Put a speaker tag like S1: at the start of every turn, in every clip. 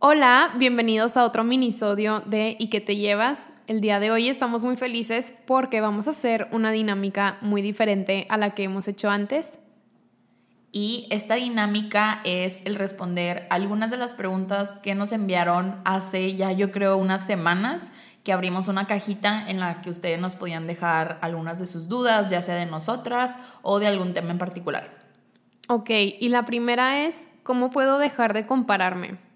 S1: Hola, bienvenidos a otro minisodio de ¿Y qué te llevas? El día de hoy estamos muy felices porque vamos a hacer una dinámica muy diferente a la que hemos hecho antes.
S2: Y esta dinámica es el responder algunas de las preguntas que nos enviaron hace ya yo creo unas semanas que abrimos una cajita en la que ustedes nos podían dejar algunas de sus dudas, ya sea de nosotras o de algún tema en particular.
S1: Ok, y la primera es, ¿cómo puedo dejar de compararme?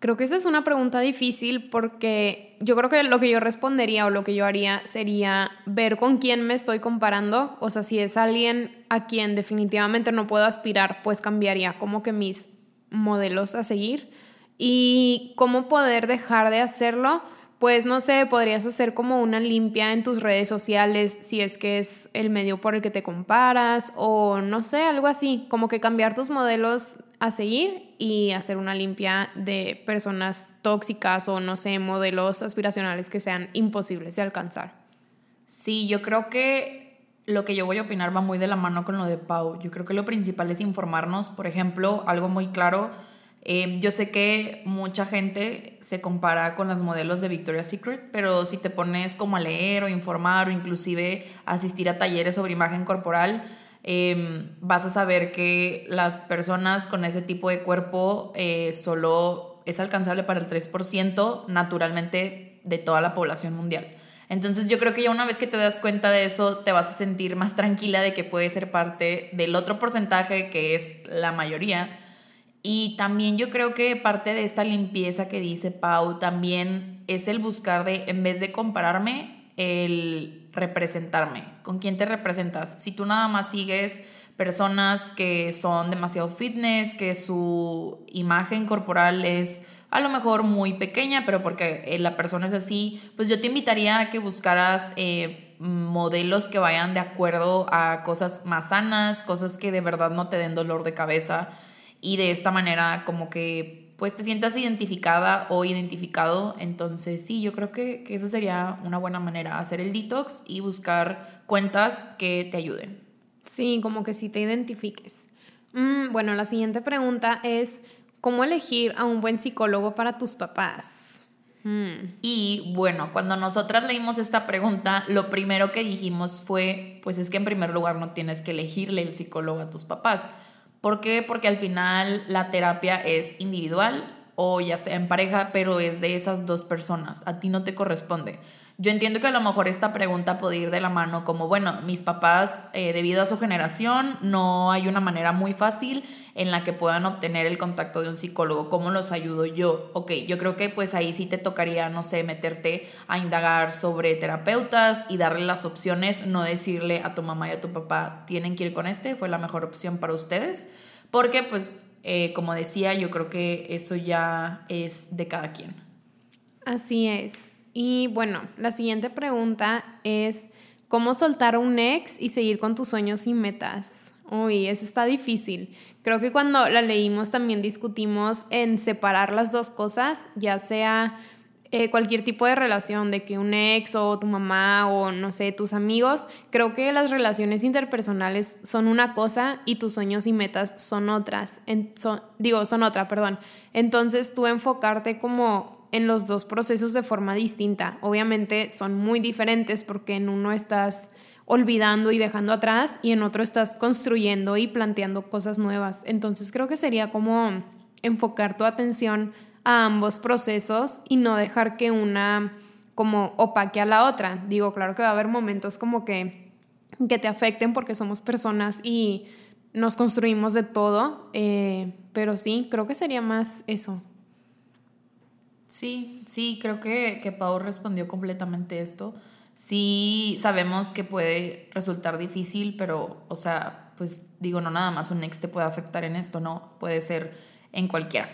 S1: Creo que esta es una pregunta difícil porque yo creo que lo que yo respondería o lo que yo haría sería ver con quién me estoy comparando. O sea, si es alguien a quien definitivamente no puedo aspirar, pues cambiaría como que mis modelos a seguir. Y cómo poder dejar de hacerlo, pues no sé, podrías hacer como una limpia en tus redes sociales si es que es el medio por el que te comparas o no sé, algo así, como que cambiar tus modelos a seguir y hacer una limpia de personas tóxicas o no sé, modelos aspiracionales que sean imposibles de alcanzar.
S2: Sí, yo creo que lo que yo voy a opinar va muy de la mano con lo de Pau. Yo creo que lo principal es informarnos, por ejemplo, algo muy claro. Eh, yo sé que mucha gente se compara con las modelos de Victoria's Secret, pero si te pones como a leer o informar o inclusive asistir a talleres sobre imagen corporal, Em, vas a saber que las personas con ese tipo de cuerpo eh, solo es alcanzable para el 3% naturalmente de toda la población mundial. Entonces yo creo que ya una vez que te das cuenta de eso, te vas a sentir más tranquila de que puede ser parte del otro porcentaje que es la mayoría. Y también yo creo que parte de esta limpieza que dice Pau también es el buscar de, en vez de compararme, el representarme. ¿Con quién te representas? Si tú nada más sigues personas que son demasiado fitness, que su imagen corporal es a lo mejor muy pequeña, pero porque eh, la persona es así, pues yo te invitaría a que buscaras eh, modelos que vayan de acuerdo a cosas más sanas, cosas que de verdad no te den dolor de cabeza y de esta manera como que pues te sientas identificada o identificado. Entonces sí, yo creo que, esa sería una buena manera, hacer el detox y buscar cuentas que te ayuden.
S1: Sí, como que sí te identifiques. Mm, bueno, la siguiente pregunta es, ¿cómo elegir a un buen psicólogo para tus papás?
S2: Mm. Y bueno, cuando nosotras leímos esta pregunta, lo primero que dijimos fue, pues es que en primer lugar no tienes que elegirle el psicólogo a tus papás ¿Por qué? Porque al final la terapia es individual o ya sea en pareja, pero es de esas dos personas. A ti no te corresponde. Yo entiendo que a lo mejor esta pregunta puede ir de la mano como, bueno, mis papás, eh, debido a su generación, no hay una manera muy fácil en la que puedan obtener el contacto de un psicólogo. ¿Cómo los ayudo yo? Ok, yo creo que pues ahí sí te tocaría, no sé, meterte a indagar sobre terapeutas y darle las opciones, no decirle a tu mamá y a tu papá, tienen que ir con este, fue la mejor opción para ustedes. Porque pues, eh, como decía, yo creo que eso ya es de cada quien.
S1: Así es. Y bueno, la siguiente pregunta es, ¿cómo soltar a un ex y seguir con tus sueños y metas? Uy, eso está difícil. Creo que cuando la leímos también discutimos en separar las dos cosas, ya sea eh, cualquier tipo de relación, de que un ex o tu mamá o no sé, tus amigos, creo que las relaciones interpersonales son una cosa y tus sueños y metas son otras. digo, son otra, perdón. Entonces tú enfocarte como en los dos procesos de forma distinta. Obviamente son muy diferentes porque en uno estás olvidando y dejando atrás y en otro estás construyendo y planteando cosas nuevas. Entonces creo que sería como enfocar tu atención a ambos procesos y no dejar que una como opaque a la otra. Digo, claro que va a haber momentos como que, que te afecten porque somos personas y nos construimos de todo, eh, pero sí, creo que sería más eso.
S2: Sí, sí, creo que, que Pau respondió completamente esto. Sí, sabemos que puede resultar difícil, pero, o sea, pues digo, no nada más un ex te puede afectar en esto, no, puede ser en cualquiera.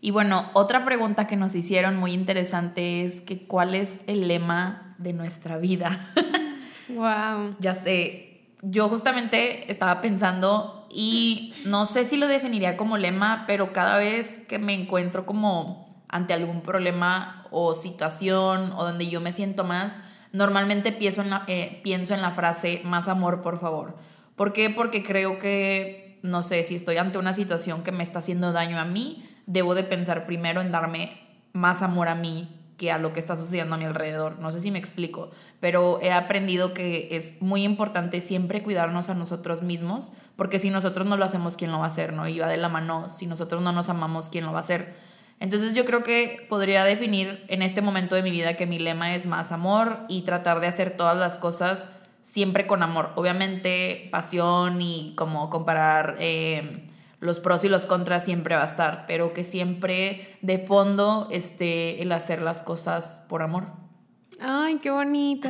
S2: Y bueno, otra pregunta que nos hicieron muy interesante es que cuál es el lema de nuestra vida.
S1: wow.
S2: Ya sé, yo justamente estaba pensando y no sé si lo definiría como lema, pero cada vez que me encuentro como ante algún problema o situación o donde yo me siento más, normalmente pienso en la, eh, pienso en la frase más amor, por favor. ¿Por qué? Porque creo que, no sé, si estoy ante una situación que me está haciendo daño a mí, debo de pensar primero en darme más amor a mí que a lo que está sucediendo a mi alrededor. No sé si me explico, pero he aprendido que es muy importante siempre cuidarnos a nosotros mismos, porque si nosotros no lo hacemos, ¿quién lo va a hacer? ¿No? Y va de la mano, si nosotros no nos amamos, ¿quién lo va a hacer? Entonces yo creo que podría definir en este momento de mi vida que mi lema es más amor y tratar de hacer todas las cosas siempre con amor. Obviamente pasión y como comparar... Eh, los pros y los contras siempre va a estar, pero que siempre de fondo esté el hacer las cosas por amor.
S1: Ay, qué bonito.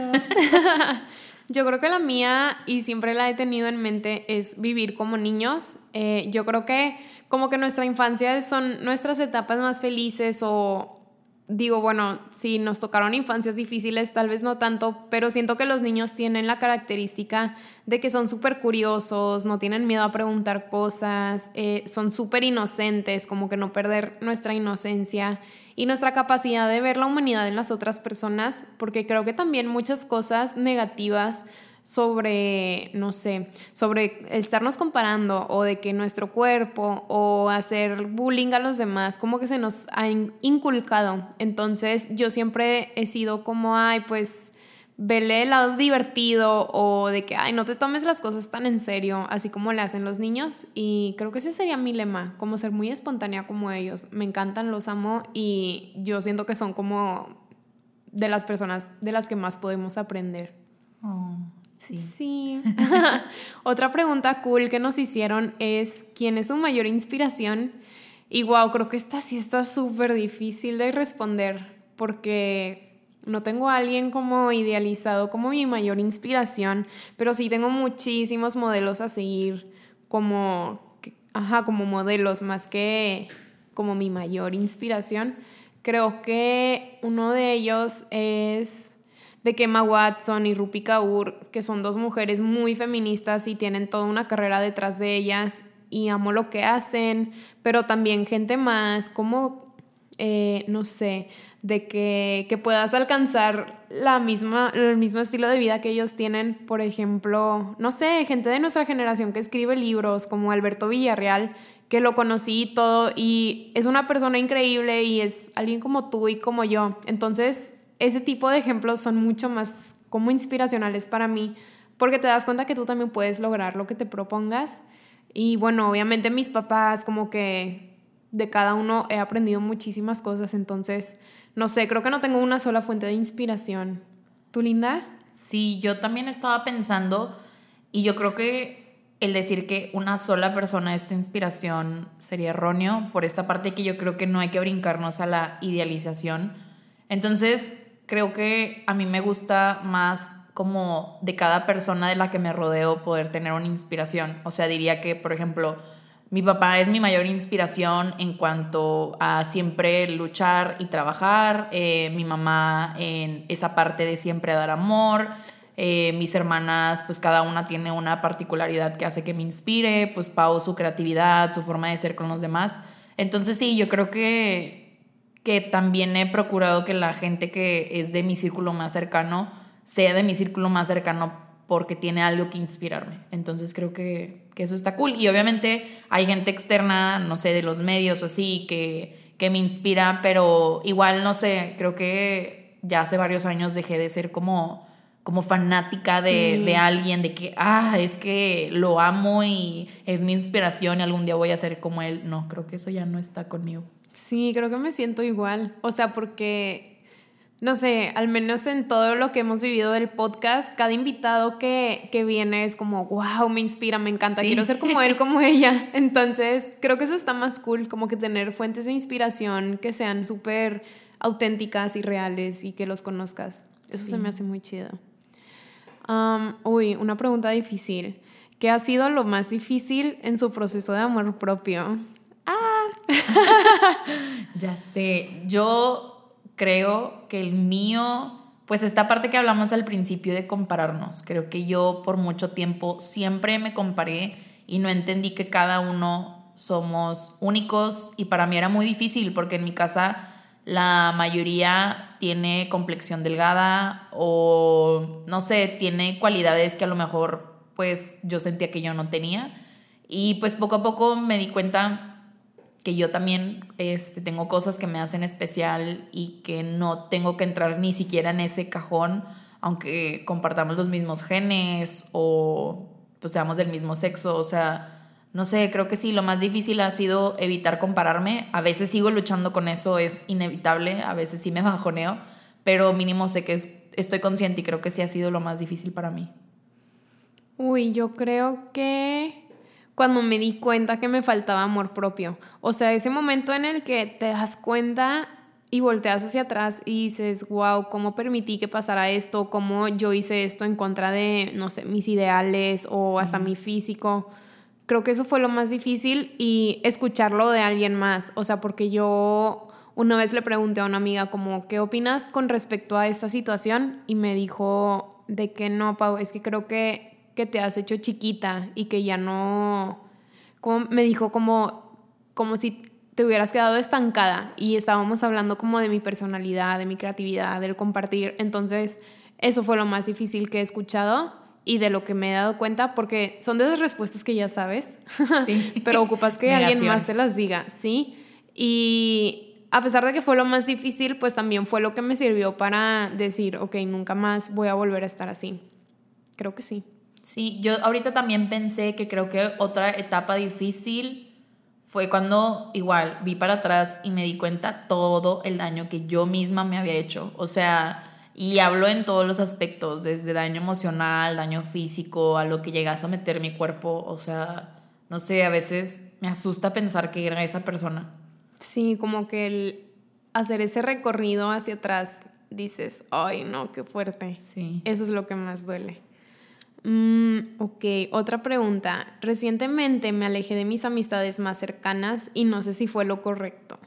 S1: yo creo que la mía, y siempre la he tenido en mente, es vivir como niños. Eh, yo creo que como que nuestra infancia son nuestras etapas más felices o digo, bueno, si nos tocaron infancias difíciles, tal vez no tanto, pero siento que los niños tienen la característica de que son súper curiosos, no tienen miedo a preguntar cosas, eh, son súper inocentes, como que no perder nuestra inocencia y nuestra capacidad de ver la humanidad en las otras personas, porque creo que también muchas cosas negativas sobre, no sé, sobre estarnos comparando o de que nuestro cuerpo o hacer bullying a los demás, como que se nos ha inculcado. Entonces yo siempre he sido como, ay, pues vele el lado divertido o de que, ay, no te tomes las cosas tan en serio, así como le hacen los niños. Y creo que ese sería mi lema, como ser muy espontánea como ellos. Me encantan, los amo y yo siento que son como de las personas de las que más podemos aprender.
S2: Oh.
S1: Sí. Otra pregunta cool que nos hicieron es, ¿quién es su mayor inspiración? Y wow, creo que esta sí está súper difícil de responder porque no tengo a alguien como idealizado como mi mayor inspiración, pero sí tengo muchísimos modelos a seguir como, ajá, como modelos más que como mi mayor inspiración. Creo que uno de ellos es de que Emma Watson y Rupi Kaur, que son dos mujeres muy feministas y tienen toda una carrera detrás de ellas y amo lo que hacen, pero también gente más, como, eh, no sé, de que, que, puedas alcanzar la misma, el mismo estilo de vida que ellos tienen, por ejemplo, no sé, gente de nuestra generación que escribe libros, como Alberto Villarreal, que lo conocí y todo, y es una persona increíble y es alguien como tú y como yo. Entonces, ese tipo de ejemplos son mucho más como inspiracionales para mí, porque te das cuenta que tú también puedes lograr lo que te propongas. Y bueno, obviamente mis papás, como que de cada uno he aprendido muchísimas cosas, entonces, no sé, creo que no tengo una sola fuente de inspiración. ¿Tú, Linda?
S2: Sí, yo también estaba pensando y yo creo que el decir que una sola persona es tu inspiración sería erróneo por esta parte que yo creo que no hay que brincarnos a la idealización. Entonces, creo que a mí me gusta más como de cada persona de la que me rodeo poder tener una inspiración. O sea, diría que, por ejemplo, mi papá es mi mayor inspiración en cuanto a siempre luchar y trabajar, eh, mi mamá en esa parte de siempre dar amor, eh, mis hermanas, pues cada una tiene una particularidad que hace que me inspire, pues Pau su creatividad, su forma de ser con los demás. Entonces sí, yo creo que que también he procurado que la gente que es de mi círculo más cercano sea de mi círculo más cercano porque tiene algo que inspirarme. Entonces creo que, eso está cool. Y obviamente hay gente externa, no sé, de los medios o así, que, que me inspira, pero igual, no sé, creo que ya hace varios años dejé de ser como como fanática de, de, alguien, de que, ah, es que lo amo y es mi inspiración y algún día voy a ser como él. No, creo que eso ya no está conmigo.
S1: Sí, creo que me siento igual. O sea, porque, no sé, al menos en todo lo que hemos vivido del podcast, cada invitado que, que viene es como, wow, me inspira, me encanta, quiero ser como él, como ella. Entonces, creo que eso está más cool, como que tener fuentes de inspiración que sean súper auténticas y reales y que los conozcas. Eso se me hace muy chido. Um, uy, una pregunta difícil. ¿Qué ha sido lo más difícil en su proceso de amor propio?
S2: Ya sé, yo creo que el mío, pues esta parte que hablamos al principio de compararnos, creo que yo por mucho tiempo siempre me comparé y no entendí que cada uno somos únicos y para mí era muy difícil porque en mi casa la mayoría tiene complexión delgada o no sé, tiene cualidades que a lo mejor pues yo sentía que yo no tenía. Y pues poco a poco me di cuenta que yo también este, tengo cosas que me hacen especial y que no tengo que entrar ni siquiera en ese cajón, aunque compartamos los mismos genes o pues seamos del mismo sexo, o sea, no sé, creo que sí, lo más difícil ha sido evitar compararme. A veces sigo luchando con eso, es inevitable, a veces sí me bajoneo, pero mínimo sé que estoy consciente y creo que sí ha sido lo más difícil para mí.
S1: Uy, yo creo que cuando me di cuenta que me faltaba amor propio. O sea, ese momento en el que te das cuenta y volteas hacia atrás y dices, wow, ¿cómo permití que pasara esto? ¿Cómo yo hice esto en contra de, no sé, mis ideales o hasta mi físico? Creo que eso fue lo más difícil y escucharlo de alguien más. O sea, porque yo una vez le pregunté a una amiga como, ¿qué opinas con respecto a esta situación? Y me dijo de que no, Pau, es que creo que, que te has hecho chiquita y que ya no... Como, me dijo como, como si te hubieras quedado estancada y estábamos hablando como de mi personalidad, de mi creatividad, del compartir. Entonces, eso fue lo más difícil que he escuchado y de lo que me he dado cuenta, porque son de esas respuestas que ya sabes, sí. pero ocupas que alguien más te las diga, ¿sí? Y a pesar de que fue lo más difícil, pues también fue lo que me sirvió para decir, ok, nunca más voy a volver a estar así. Creo que sí.
S2: Sí, yo ahorita también pensé que creo que otra etapa difícil fue cuando igual vi para atrás y me di cuenta todo el daño que yo misma me había hecho. O sea, y hablo en todos los aspectos, desde daño emocional, daño físico, a lo que llega a someter mi cuerpo. O sea, no sé, a veces me asusta pensar que era esa persona.
S1: Sí, como que el hacer ese recorrido hacia atrás dices, ay, no, qué fuerte. Sí. Eso es lo que más duele. Mm, ok, otra pregunta. Recientemente me alejé de mis amistades más cercanas y no sé si fue lo correcto.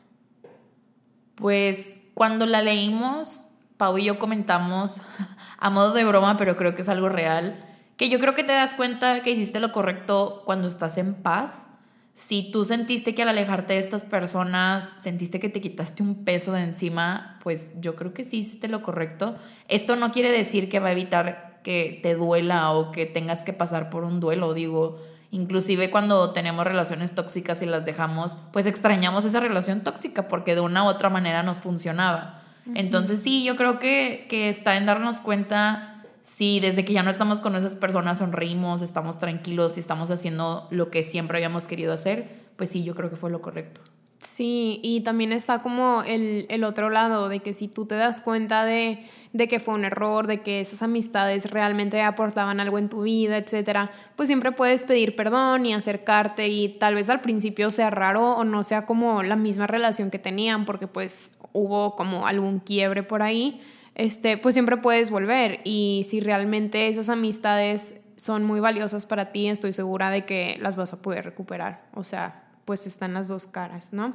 S2: Pues cuando la leímos, Pau y yo comentamos a modo de broma, pero creo que es algo real, que yo creo que te das cuenta que hiciste lo correcto cuando estás en paz. Si tú sentiste que al alejarte de estas personas, sentiste que te quitaste un peso de encima, pues yo creo que sí hiciste lo correcto. Esto no quiere decir que va a evitar que te duela o que tengas que pasar por un duelo, digo, inclusive cuando tenemos relaciones tóxicas y las dejamos, pues extrañamos esa relación tóxica porque de una u otra manera nos funcionaba. Entonces sí, yo creo que, que está en darnos cuenta si desde que ya no estamos con esas personas sonreímos, estamos tranquilos y estamos haciendo lo que siempre habíamos querido hacer, pues sí, yo creo que fue lo correcto.
S1: Sí, y también está como el, el otro lado, de que si tú te das cuenta de de que fue un error, de que esas amistades realmente aportaban algo en tu vida, etcétera, pues siempre puedes pedir perdón y acercarte y tal vez al principio sea raro o no sea como la misma relación que tenían porque pues hubo como algún quiebre por ahí, este, pues siempre puedes volver y si realmente esas amistades son muy valiosas para ti, estoy segura de que las vas a poder recuperar. O sea, pues están las dos caras, ¿no?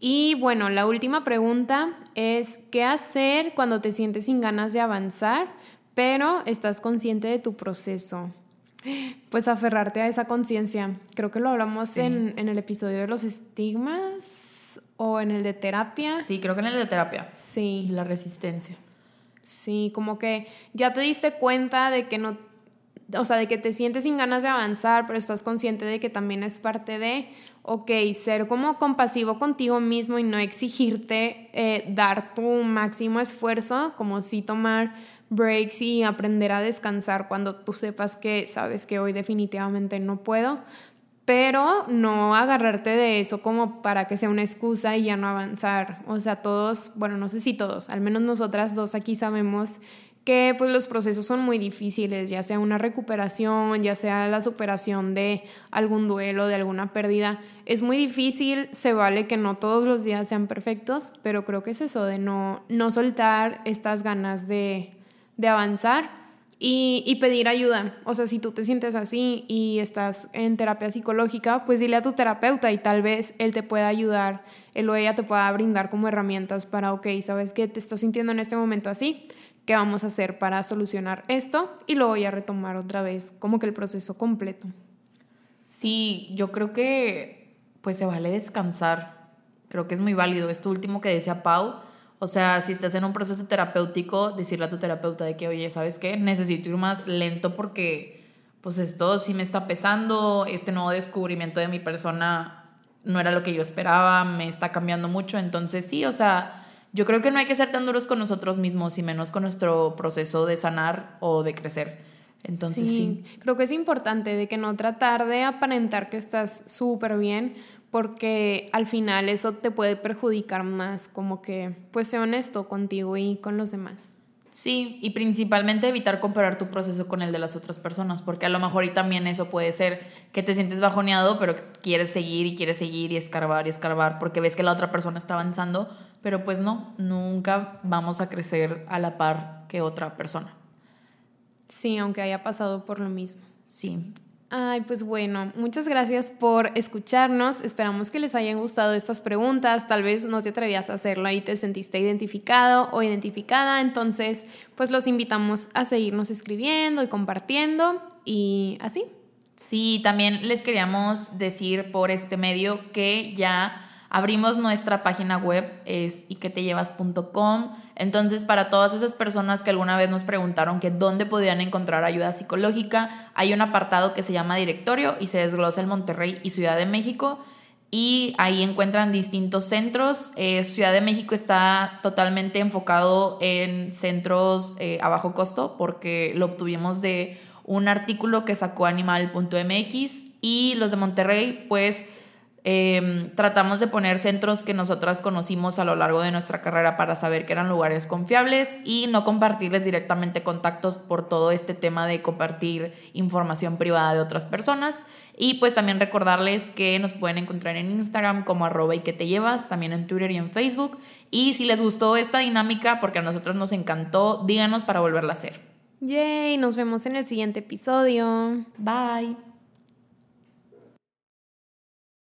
S1: Y bueno, la última pregunta es, ¿qué hacer cuando te sientes sin ganas de avanzar, pero estás consciente de tu proceso? Pues aferrarte a esa conciencia. Creo que lo hablamos en, en, el episodio de los estigmas o en el de terapia.
S2: Sí, creo que en el de terapia.
S1: Sí.
S2: La resistencia.
S1: Sí, como que ya te diste cuenta de que no, o sea, de que te sientes sin ganas de avanzar, pero estás consciente de que también es parte de, ok, ser como compasivo contigo mismo y no exigirte eh, dar tu máximo esfuerzo, como si tomar breaks y aprender a descansar cuando tú sepas que sabes que hoy definitivamente no puedo, pero no agarrarte de eso como para que sea una excusa y ya no avanzar. O sea, todos, bueno, no sé si todos, al menos nosotras dos aquí sabemos que pues los procesos son muy difíciles, ya sea una recuperación, ya sea la superación de algún duelo, de alguna pérdida. Es muy difícil, se vale que no todos los días sean perfectos, pero creo que es eso de no, no soltar estas ganas de, de avanzar y, y, pedir ayuda. O sea, si tú te sientes así y estás en terapia psicológica, pues dile a tu terapeuta y tal vez él te pueda ayudar, él o ella te pueda brindar como herramientas para, ok, sabes que te estás sintiendo en este momento así, qué vamos a hacer para solucionar esto y lo voy a retomar otra vez como que el proceso completo.
S2: Sí, yo creo que pues se vale descansar. Creo que es muy válido. Esto último que decía Pau, o sea, si estás en un proceso terapéutico, decirle a tu terapeuta de que, oye, ¿sabes qué? Necesito ir más lento porque pues esto sí me está pesando, este nuevo descubrimiento de mi persona no era lo que yo esperaba, me está cambiando mucho, entonces sí, o sea, yo creo que no hay que ser tan duros con nosotros mismos y menos con nuestro proceso de sanar o de crecer. Entonces sí,
S1: creo que es importante de que no tratar de aparentar que estás súper bien porque al final eso te puede perjudicar más, como que pues sé honesto contigo y con los demás.
S2: Sí, y principalmente evitar comparar tu proceso con el de las otras personas, porque a lo mejor y también eso puede ser que te sientes bajoneado, pero quieres seguir y quieres seguir y escarbar y escarbar porque ves que la otra persona está avanzando, pero pues no, nunca vamos a crecer a la par que otra persona.
S1: Sí, aunque haya pasado por lo mismo.
S2: Sí.
S1: Ay, pues bueno, muchas gracias por escucharnos. Esperamos que les hayan gustado estas preguntas. Tal vez no te atrevías a hacerlo y te sentiste identificado o identificada. Entonces, pues los invitamos a seguirnos escribiendo y compartiendo y así.
S2: Sí, también les queríamos decir por este medio que ya Abrimos nuestra página web, es iquetellevas.com. Entonces, para todas esas personas que alguna vez nos preguntaron que dónde podían encontrar ayuda psicológica, hay un apartado que se llama directorio y se desglosa el Monterrey y Ciudad de México. Y ahí encuentran distintos centros. Eh, Ciudad de México está totalmente enfocado en centros eh, a bajo costo porque lo obtuvimos de un artículo que sacó animal.mx y los de Monterrey, pues Em, tratamos de poner centros que nosotras conocimos a lo largo de nuestra carrera para saber que eran lugares confiables y no compartirles directamente contactos por todo este tema de compartir información privada de otras personas. Y pues también recordarles que nos pueden encontrar en Instagram como arroba y que te llevas, también en Twitter y en Facebook. Y si les gustó esta dinámica, porque a nosotros nos encantó, díganos para volverla a hacer.
S1: Yay, nos vemos en el siguiente episodio.
S2: Bye.